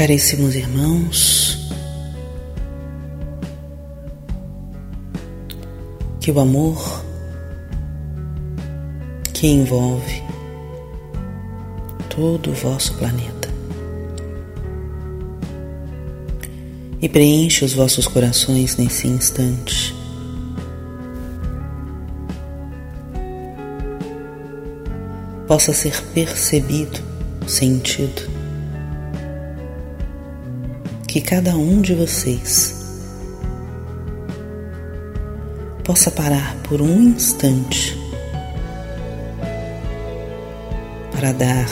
Caríssimos irmãos, que o amor que envolve todo o vosso planeta e preenche os vossos corações nesse instante. Possa ser percebido, sentido, que cada um de vocês possa parar por um instante para dar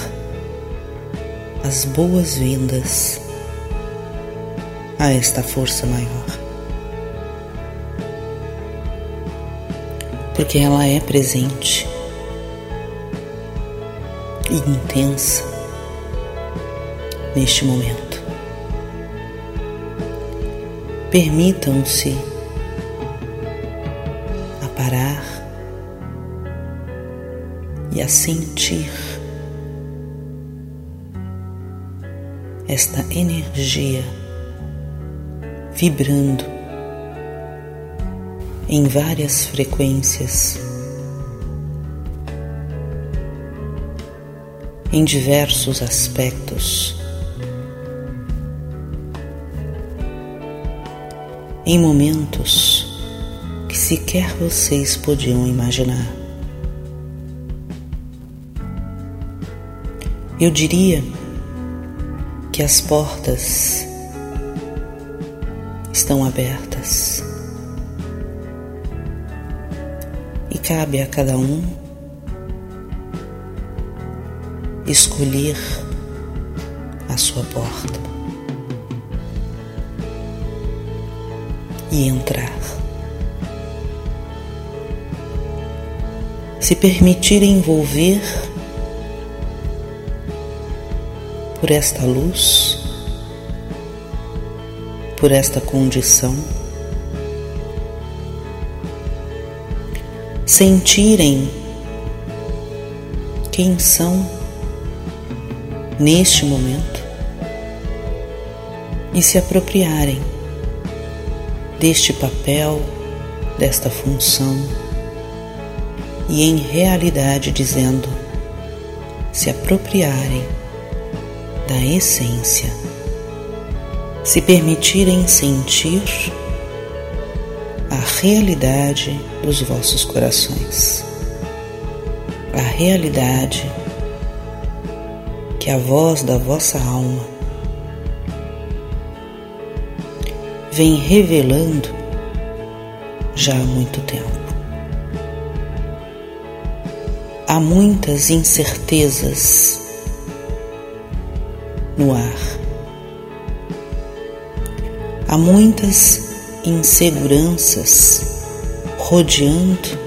as boas-vindas a esta força maior. Porque ela é presente e intensa neste momento. Permitam-se a parar e a sentir esta energia vibrando em várias frequências, em diversos aspectos, em momentos que sequer vocês podiam imaginar. Eu diria que as portas estão abertas e cabe a cada um escolher a sua porta e entrar. Se permitir envolver por esta luz por esta condição, sentirem quem são neste momento e se apropriarem deste papel, desta função e em realidade dizendo se apropriarem da essência se permitirem sentir a realidade dos vossos corações, a realidade que a voz da vossa alma vem revelando já há muito tempo. Há muitas incertezas no ar Há muitas inseguranças rodeando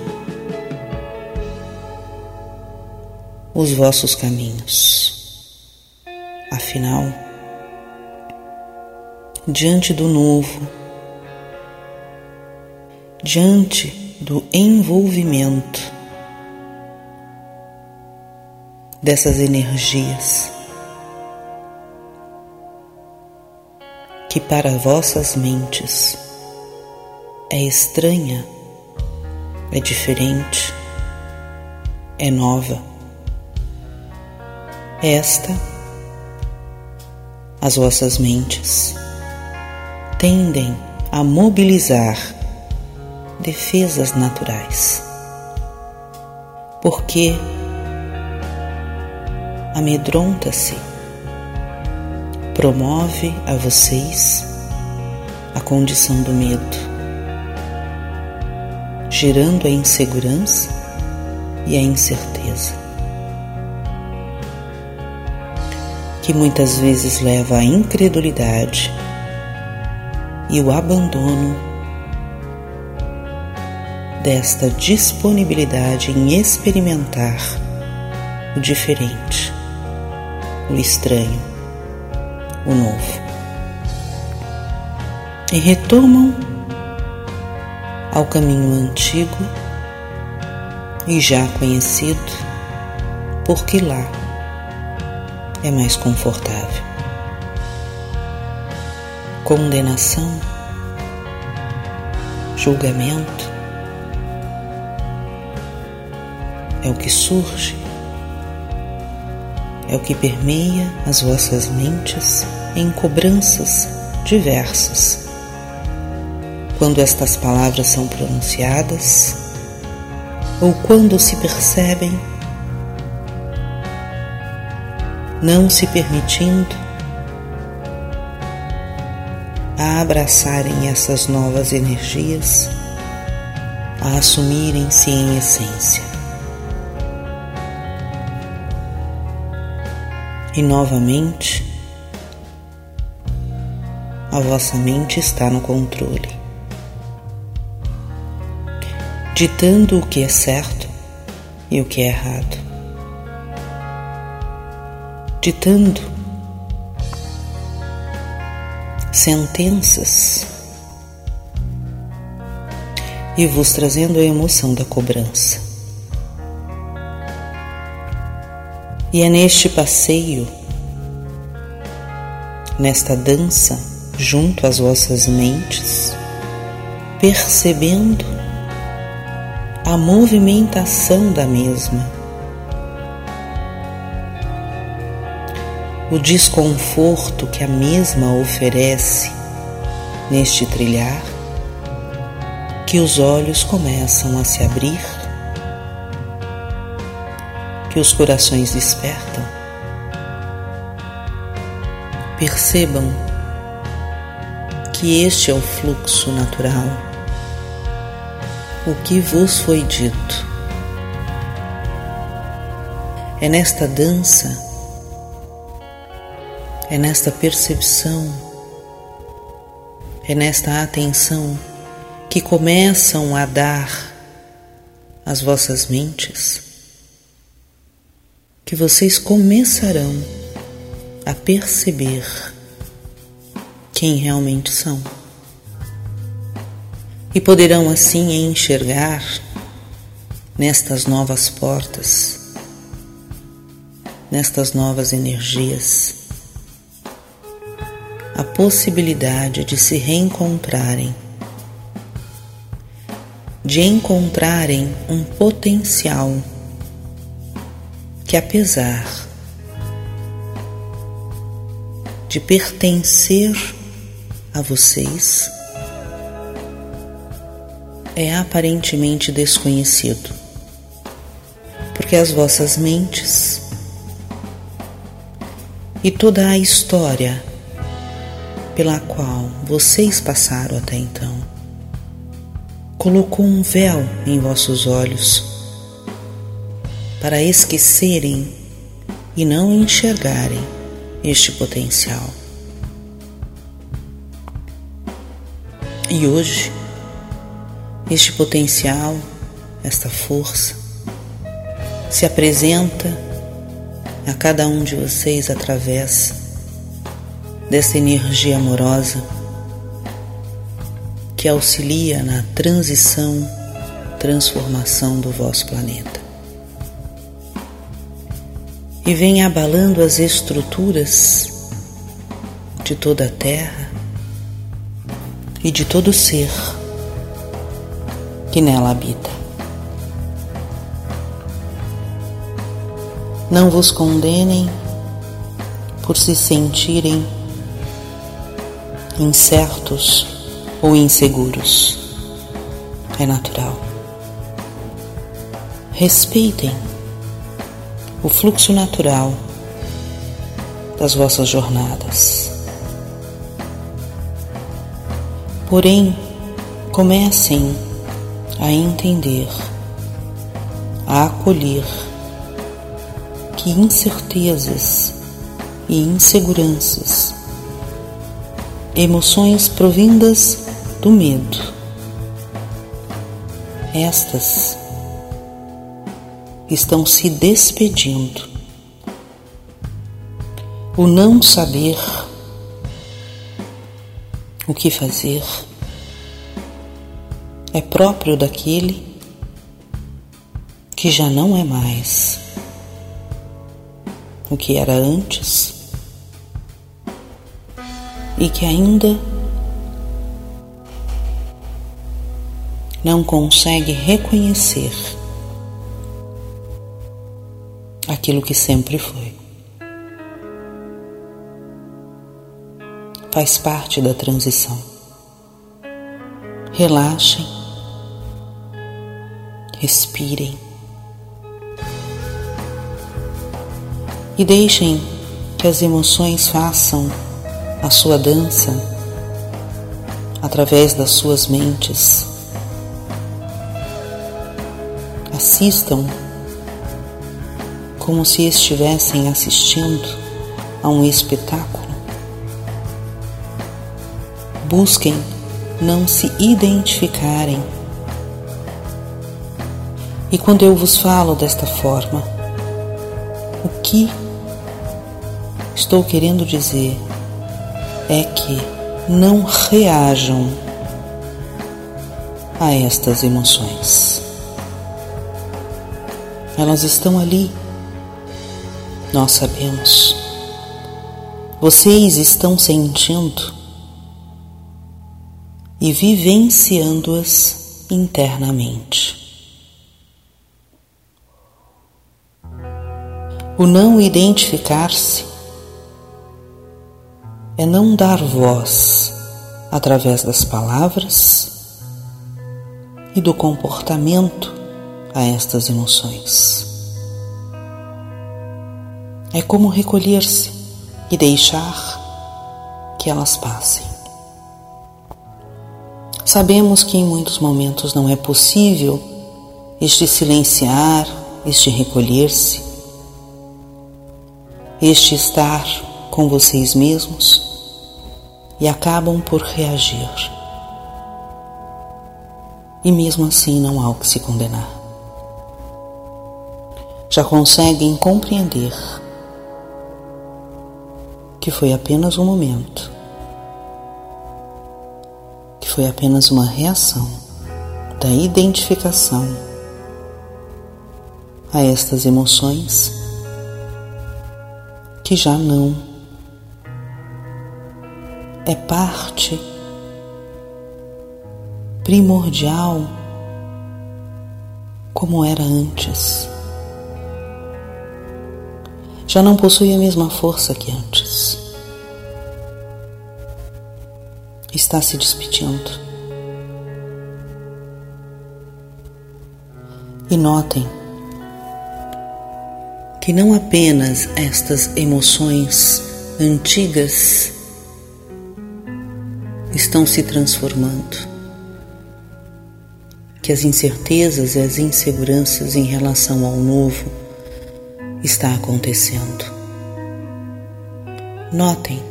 os vossos caminhos. Afinal, diante do novo, diante do envolvimento dessas energias, que para vossas mentes é estranha, é diferente, é nova. Esta, as vossas mentes tendem a mobilizar defesas naturais, porque amedronta-se promove a vocês a condição do medo, gerando a insegurança e a incerteza, que muitas vezes leva à incredulidade e o abandono desta disponibilidade em experimentar o diferente, o estranho o novo. E retomam ao caminho antigo e já conhecido, porque lá é mais confortável. Condenação, julgamento, é o que surge, é o que permeia as vossas mentes em cobranças diversas. Quando estas palavras são pronunciadas, ou quando se percebem, não se permitindo a abraçarem essas novas energias, a assumirem-se em essência. E novamente, a vossa mente está no controle, ditando o que é certo e o que é errado, ditando sentenças e vos trazendo a emoção da cobrança. E é neste passeio, nesta dança junto às vossas mentes, percebendo a movimentação da mesma o desconforto que a mesma oferece neste trilhar, que os olhos começam a se abrir, que os corações despertam. Percebam que este é o fluxo natural, o que vos foi dito. É nesta dança é nesta percepção, é nesta atenção que começam a dar às vossas mentes que vocês começarão a perceber quem realmente são. E poderão assim enxergar nestas novas portas, nestas novas energias a possibilidade de se reencontrarem, de encontrarem um potencial que, apesar de pertencer a vocês, é aparentemente desconhecido, porque as vossas mentes e toda a história pela qual vocês passaram até então. Colocou um véu em vossos olhos para esquecerem e não enxergarem este potencial. E hoje, este potencial, esta força, se apresenta a cada um de vocês através dessa energia amorosa que auxilia na transição, transformação do vosso planeta. E vem abalando as estruturas de toda a Terra e de todo ser que nela habita. Não vos condenem por se sentirem incertos ou inseguros. É natural. Respeitem o fluxo natural das vossas jornadas. Porém, comecem a entender, a acolher que incertezas e inseguranças emoções provindas do medo. Estas estão se despedindo. O não saber o que fazer é próprio daquele que já não é mais o que era antes e que ainda não consegue reconhecer aquilo que sempre foi. Faz parte da transição. Relaxem, respirem e deixem que as emoções façam a sua dança através das suas mentes. Assistam como se estivessem assistindo a um espetáculo. Busquem não se identificarem. E quando eu vos falo desta forma, o que estou querendo dizer é que não reajam a estas emoções. Elas estão ali, nós sabemos. Vocês estão sentindo e vivenciando-as internamente. O não identificar-se é não dar voz através das palavras e do comportamento a estas emoções. É como recolher-se e deixar que elas passem. Sabemos que em muitos momentos não é possível este silenciar, este recolher-se, este estar com vocês mesmos e acabam por reagir. E mesmo assim não há o que se condenar. Já conseguem compreender que foi apenas um momento, que foi apenas uma reação da identificação a estas emoções que já não é parte primordial como era antes. Já não possui a mesma força que antes. Está se despedindo. E notem que não apenas estas emoções antigas estão se transformando, que as incertezas e as inseguranças em relação ao novo está acontecendo. Notem,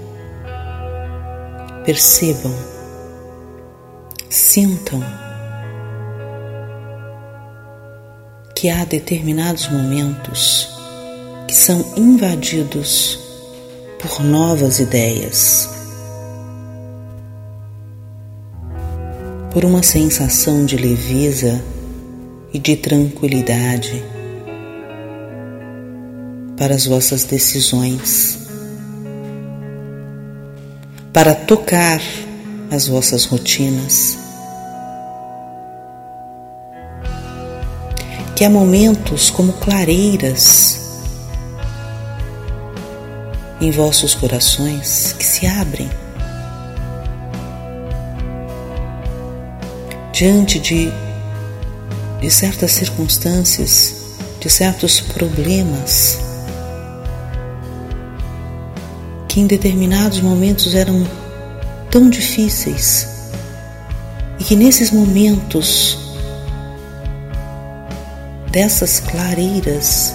percebam, sintam que há determinados momentos que são invadidos por novas ideias por uma sensação de leveza e de tranquilidade para as vossas decisões, para tocar as vossas rotinas. Que há momentos como clareiras em vossos corações que se abrem diante de, de certas circunstâncias, de certos problemas que em determinados momentos eram tão difíceis e que nesses momentos dessas clareiras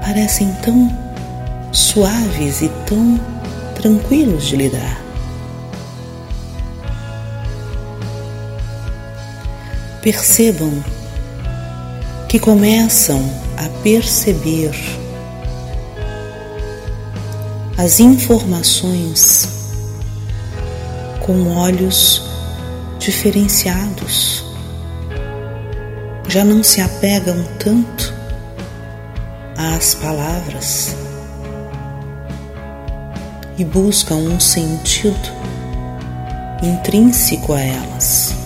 parecem tão suaves e tão tranquilos de lidar. Percebam que começam a perceber as informações com olhos diferenciados. Já não se apegam tanto às palavras e buscam um sentido intrínseco a elas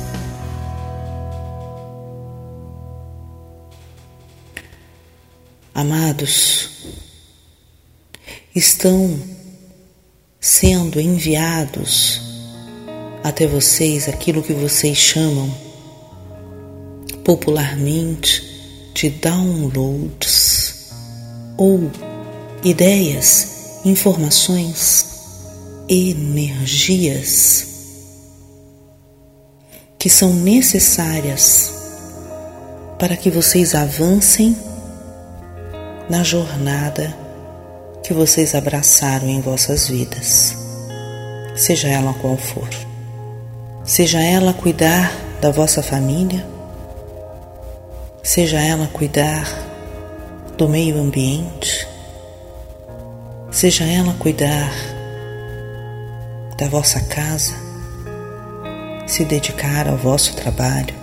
Amados, estão sendo enviados até vocês aquilo que vocês chamam popularmente de downloads ou ideias, informações, energias que são necessárias para que vocês avancem na jornada que vocês abraçaram em vossas vidas, seja ela qual for. Seja ela cuidar da vossa família, seja ela cuidar do meio ambiente, seja ela cuidar da vossa casa, se dedicar ao vosso trabalho,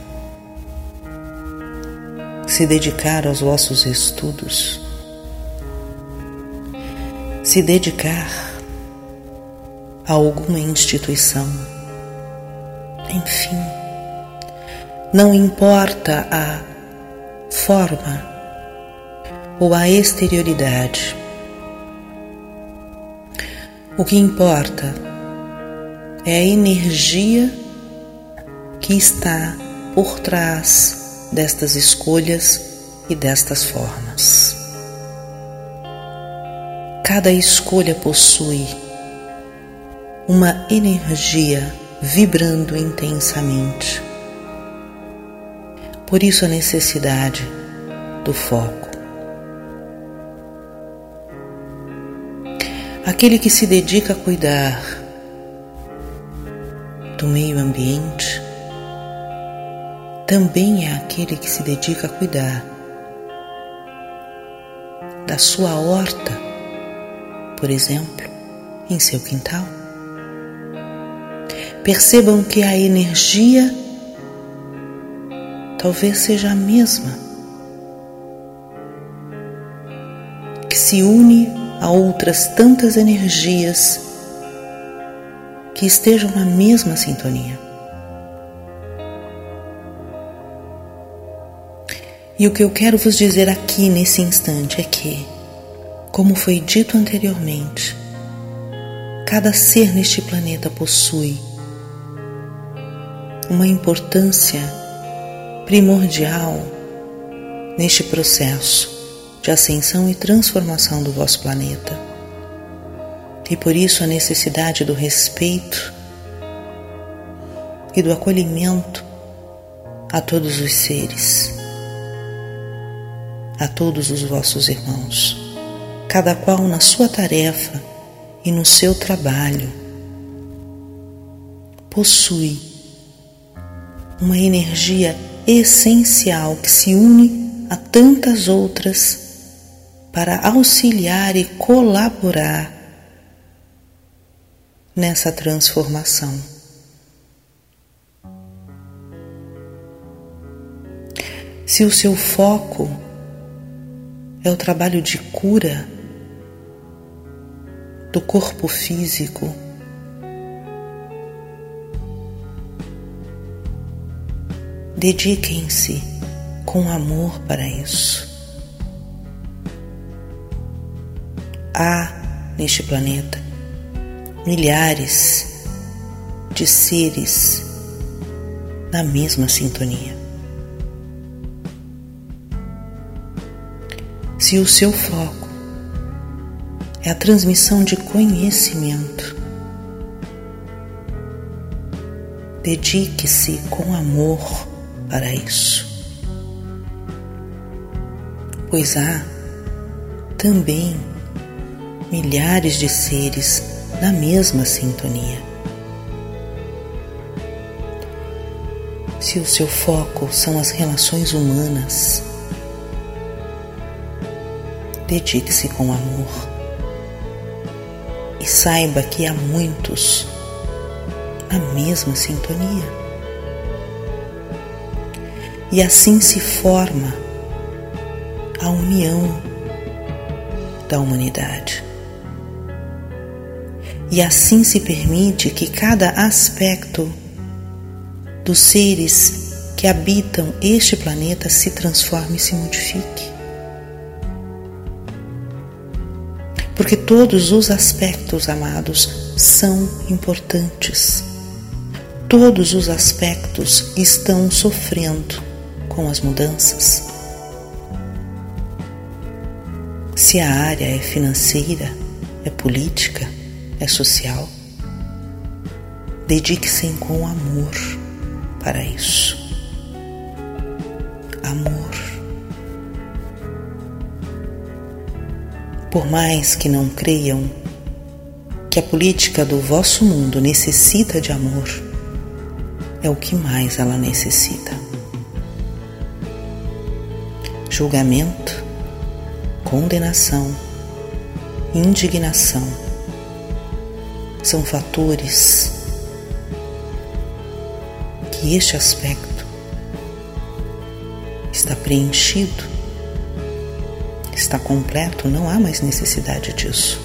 se dedicar aos vossos estudos, se dedicar a alguma instituição, enfim, não importa a forma ou a exterioridade, o que importa é a energia que está por trás destas escolhas e destas formas. Cada escolha possui uma energia vibrando intensamente. Por isso a necessidade do foco. Aquele que se dedica a cuidar do meio ambiente também é aquele que se dedica a cuidar da sua horta por exemplo, em seu quintal. Percebam que a energia talvez seja a mesma, que se une a outras tantas energias que estejam na mesma sintonia. E o que eu quero vos dizer aqui nesse instante é que como foi dito anteriormente, cada ser neste planeta possui uma importância primordial neste processo de ascensão e transformação do vosso planeta. E por isso a necessidade do respeito e do acolhimento a todos os seres, a todos os vossos irmãos cada qual na sua tarefa e no seu trabalho, possui uma energia essencial que se une a tantas outras para auxiliar e colaborar nessa transformação. Se o seu foco é o trabalho de cura, do corpo físico. Dediquem-se com amor para isso. Há neste planeta milhares de seres na mesma sintonia. Se o seu foco é a transmissão de conhecimento. Dedique-se com amor para isso, pois há também milhares de seres na mesma sintonia. Se o seu foco são as relações humanas, dedique-se com amor saiba que há muitos na mesma sintonia. E assim se forma a união da humanidade. E assim se permite que cada aspecto dos seres que habitam este planeta se transforme e se modifique. Porque todos os aspectos, amados, são importantes. Todos os aspectos estão sofrendo com as mudanças. Se a área é financeira, é política, é social, dedique-se com amor para isso. Amor. Por mais que não creiam que a política do vosso mundo necessita de amor, é o que mais ela necessita. Julgamento, condenação, indignação são fatores que este aspecto está preenchido, está completo, não há mais necessidade disso.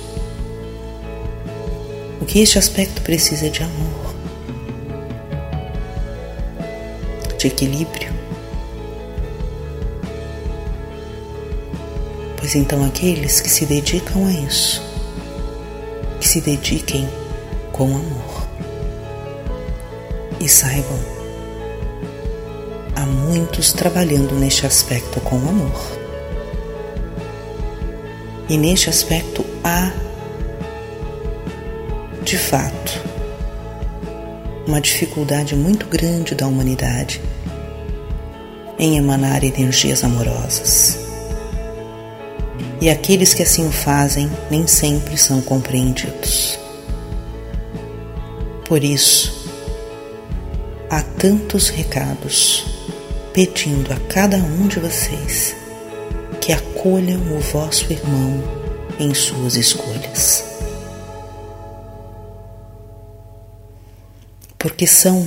O que este aspecto precisa é de amor, de equilíbrio. Pois então aqueles que se dedicam a isso, que se dediquem com amor e saibam há muitos trabalhando neste aspecto com amor. E neste aspecto há, de fato, uma dificuldade muito grande da humanidade em emanar energias amorosas. E aqueles que assim o fazem nem sempre são compreendidos. Por isso, há tantos recados pedindo a cada um de vocês que acolham o vosso irmão em suas escolhas. Porque são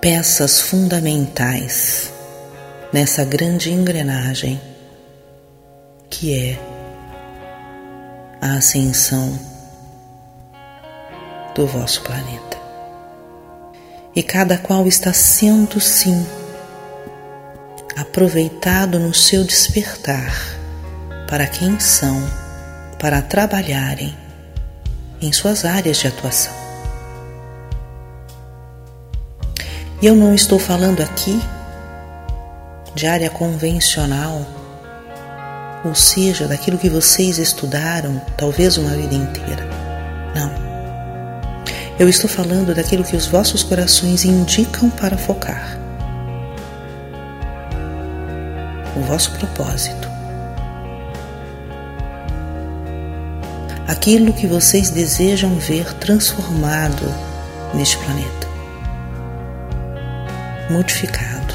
peças fundamentais nessa grande engrenagem que é a ascensão do vosso planeta e cada qual está sendo, sim, aproveitado no seu despertar para quem são, para trabalharem em suas áreas de atuação. E eu não estou falando aqui de área convencional, ou seja, daquilo que vocês estudaram talvez uma vida inteira. Não. Eu estou falando daquilo que os vossos corações indicam para focar. O vosso propósito. Aquilo que vocês desejam ver transformado neste planeta. Modificado,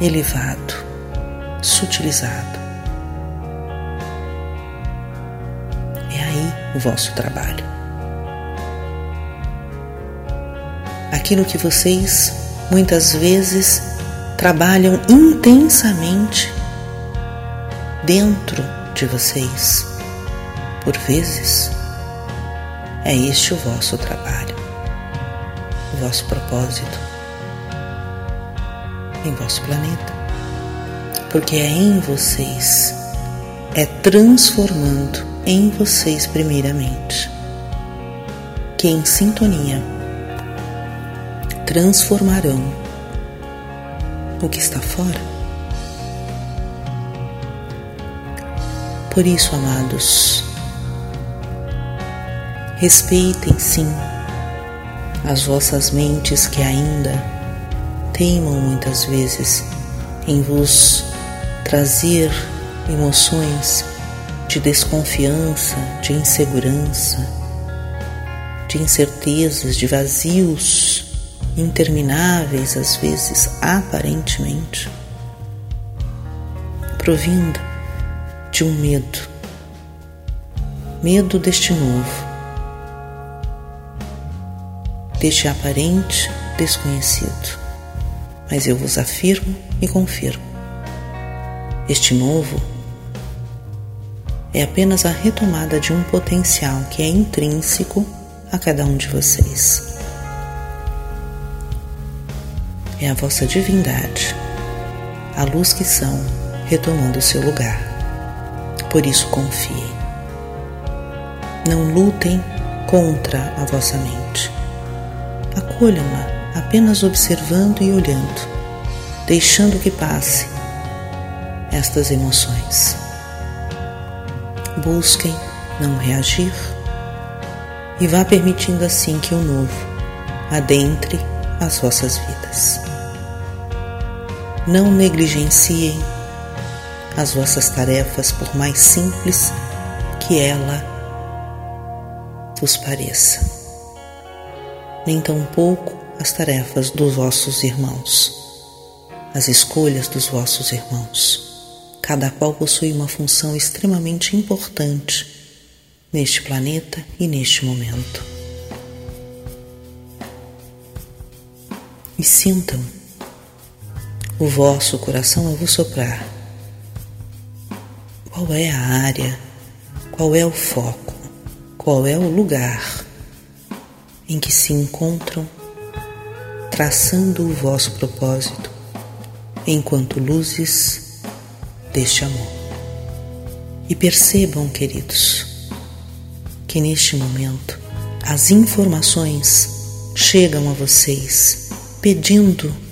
elevado, sutilizado. É aí o vosso trabalho. aquilo que vocês muitas vezes trabalham intensamente dentro de vocês. Por vezes, é este o vosso trabalho, o vosso propósito em vosso planeta. Porque é em vocês, é transformando em vocês primeiramente, que em sintonia transformarão o que está fora. Por isso, amados, respeitem sim as vossas mentes que ainda teimam muitas vezes em vos trazer emoções de desconfiança, de insegurança, de incertezas, de vazios intermináveis, às vezes aparentemente, provindo de um medo, medo deste novo, deste aparente desconhecido. Mas eu vos afirmo e confirmo: este novo é apenas a retomada de um potencial que é intrínseco a cada um de vocês é a vossa divindade, a luz que são, retomando seu lugar. Por isso confiem. Não lutem contra a vossa mente. Acolham-na apenas observando e olhando, deixando que passe estas emoções. Busquem não reagir e vá permitindo assim que o novo adentre as vossas vidas. Não negligenciem as vossas tarefas, por mais simples que ela vos pareça, nem tampouco as tarefas dos vossos irmãos, as escolhas dos vossos irmãos. Cada qual possui uma função extremamente importante neste planeta e neste momento. E sintam o vosso coração a vos soprar. Qual é a área, qual é o foco, qual é o lugar em que se encontram traçando o vosso propósito enquanto luzes deste amor. E percebam, queridos, que neste momento as informações chegam a vocês pedindo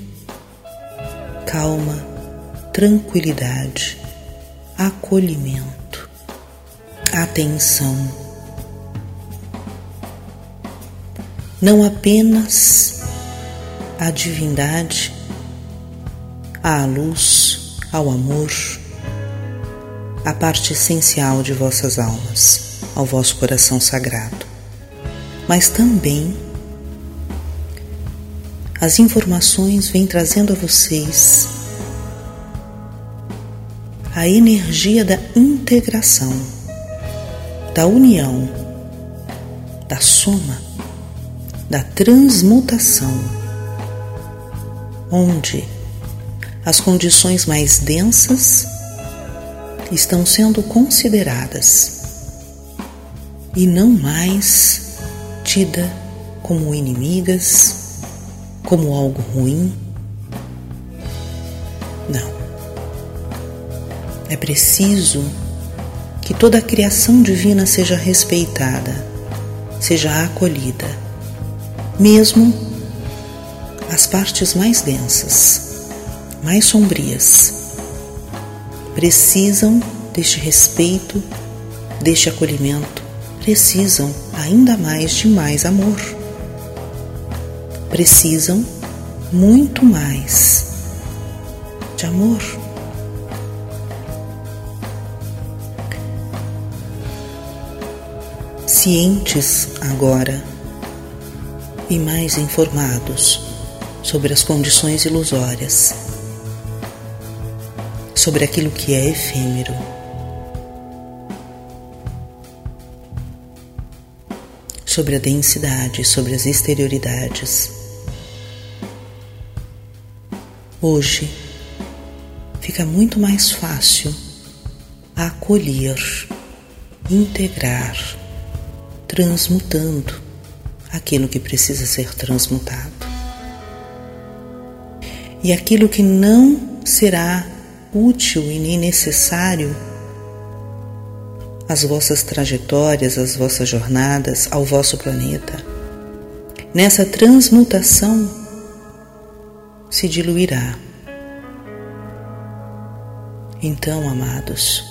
calma, tranquilidade, acolhimento, atenção. Não apenas a divindade, à luz, ao amor, a parte essencial de vossas almas, ao vosso coração sagrado, mas também as informações vêm trazendo a vocês a energia da integração, da união, da soma, da transmutação, onde as condições mais densas estão sendo consideradas e não mais tida como inimigas, como algo ruim. Não. É preciso que toda a criação divina seja respeitada, seja acolhida, mesmo as partes mais densas, mais sombrias precisam deste respeito, deste acolhimento, precisam ainda mais de mais amor. Precisam muito mais de amor. Cientes agora e mais informados sobre as condições ilusórias sobre aquilo que é efêmero. Sobre a densidade, sobre as exterioridades. Hoje fica muito mais fácil acolher, integrar, transmutando aquilo que precisa ser transmutado. E aquilo que não será útil e nem necessário às vossas trajetórias, às vossas jornadas, ao vosso planeta. Nessa transmutação se diluirá. Então, amados,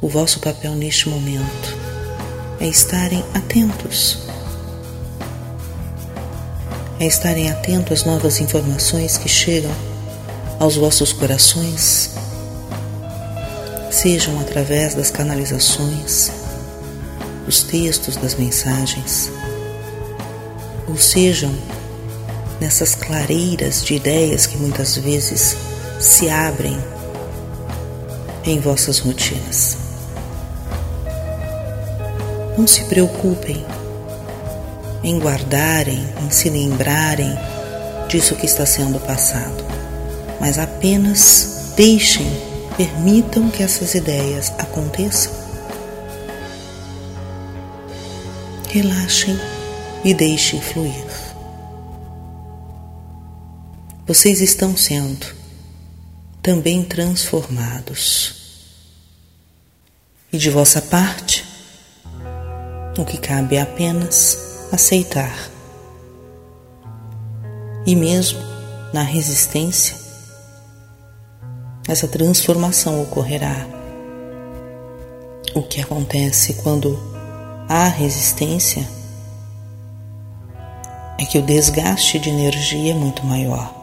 o vosso papel neste momento é estarem atentos. É estarem atentos às novas informações que chegam aos vossos corações sejam através das canalizações, dos textos das mensagens, ou sejam nessas clareiras de ideias que muitas vezes se abrem em vossas rotinas. Não se preocupem em guardarem, em se lembrarem disso que está sendo passado, mas apenas deixem Permitam que essas ideias aconteçam. Relaxem e deixem fluir. Vocês estão sendo também transformados. E de vossa parte, o que cabe é apenas aceitar. E mesmo na resistência, essa transformação ocorrerá. O que acontece quando há resistência é que o desgaste de energia é muito maior.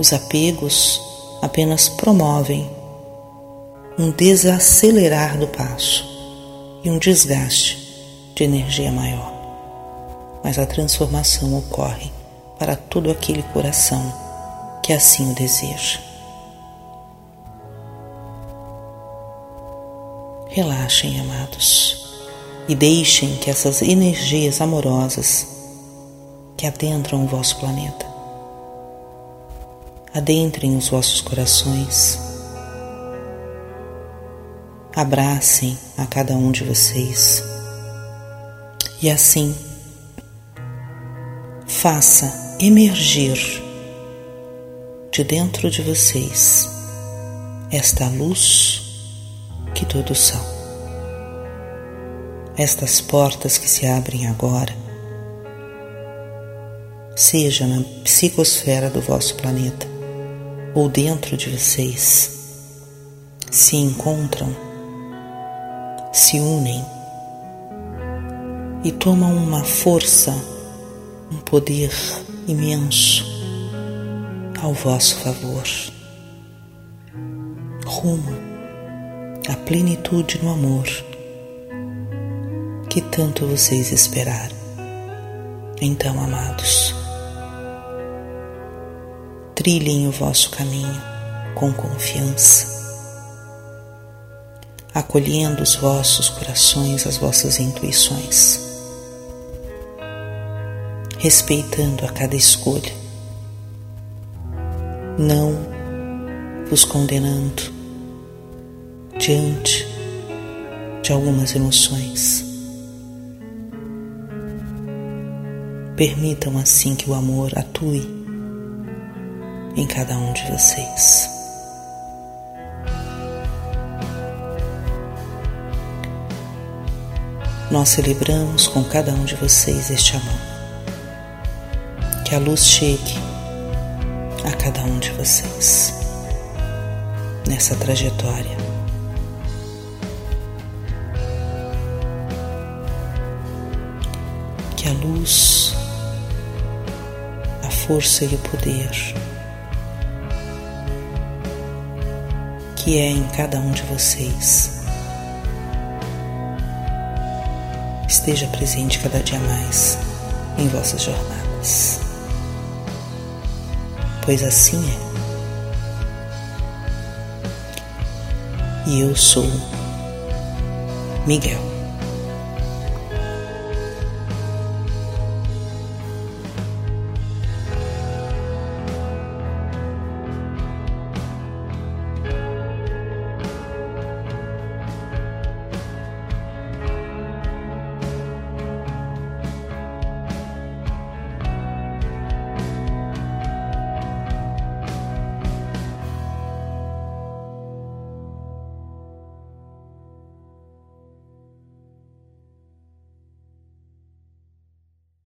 Os apegos apenas promovem um desacelerar do passo e um desgaste de energia maior. Mas a transformação ocorre para todo aquele coração que assim o deseja. Relaxem, amados e deixem que essas energias amorosas que adentram o vosso planeta adentrem os vossos corações, abracem a cada um de vocês. E assim faça emergir de dentro de vocês esta luz que todos são. Estas portas que se abrem agora, seja na psicosfera do vosso planeta ou dentro de vocês, se encontram, se unem e tomam uma força, um poder imenso ao vosso favor, rumo à plenitude no amor que tanto vocês esperaram. Então, amados, trilhem o vosso caminho com confiança, acolhendo os vossos corações, as vossas intuições, respeitando a cada escolha, não vos condenando diante de algumas emoções. Permitam assim que o amor atue em cada um de vocês. Nós celebramos com cada um de vocês este amor. Que a luz chegue a cada um de vocês nessa trajetória. Que a luz força e o poder que é em cada um de vocês esteja presente cada dia mais em vossas jornadas. Pois assim é. E eu sou Miguel.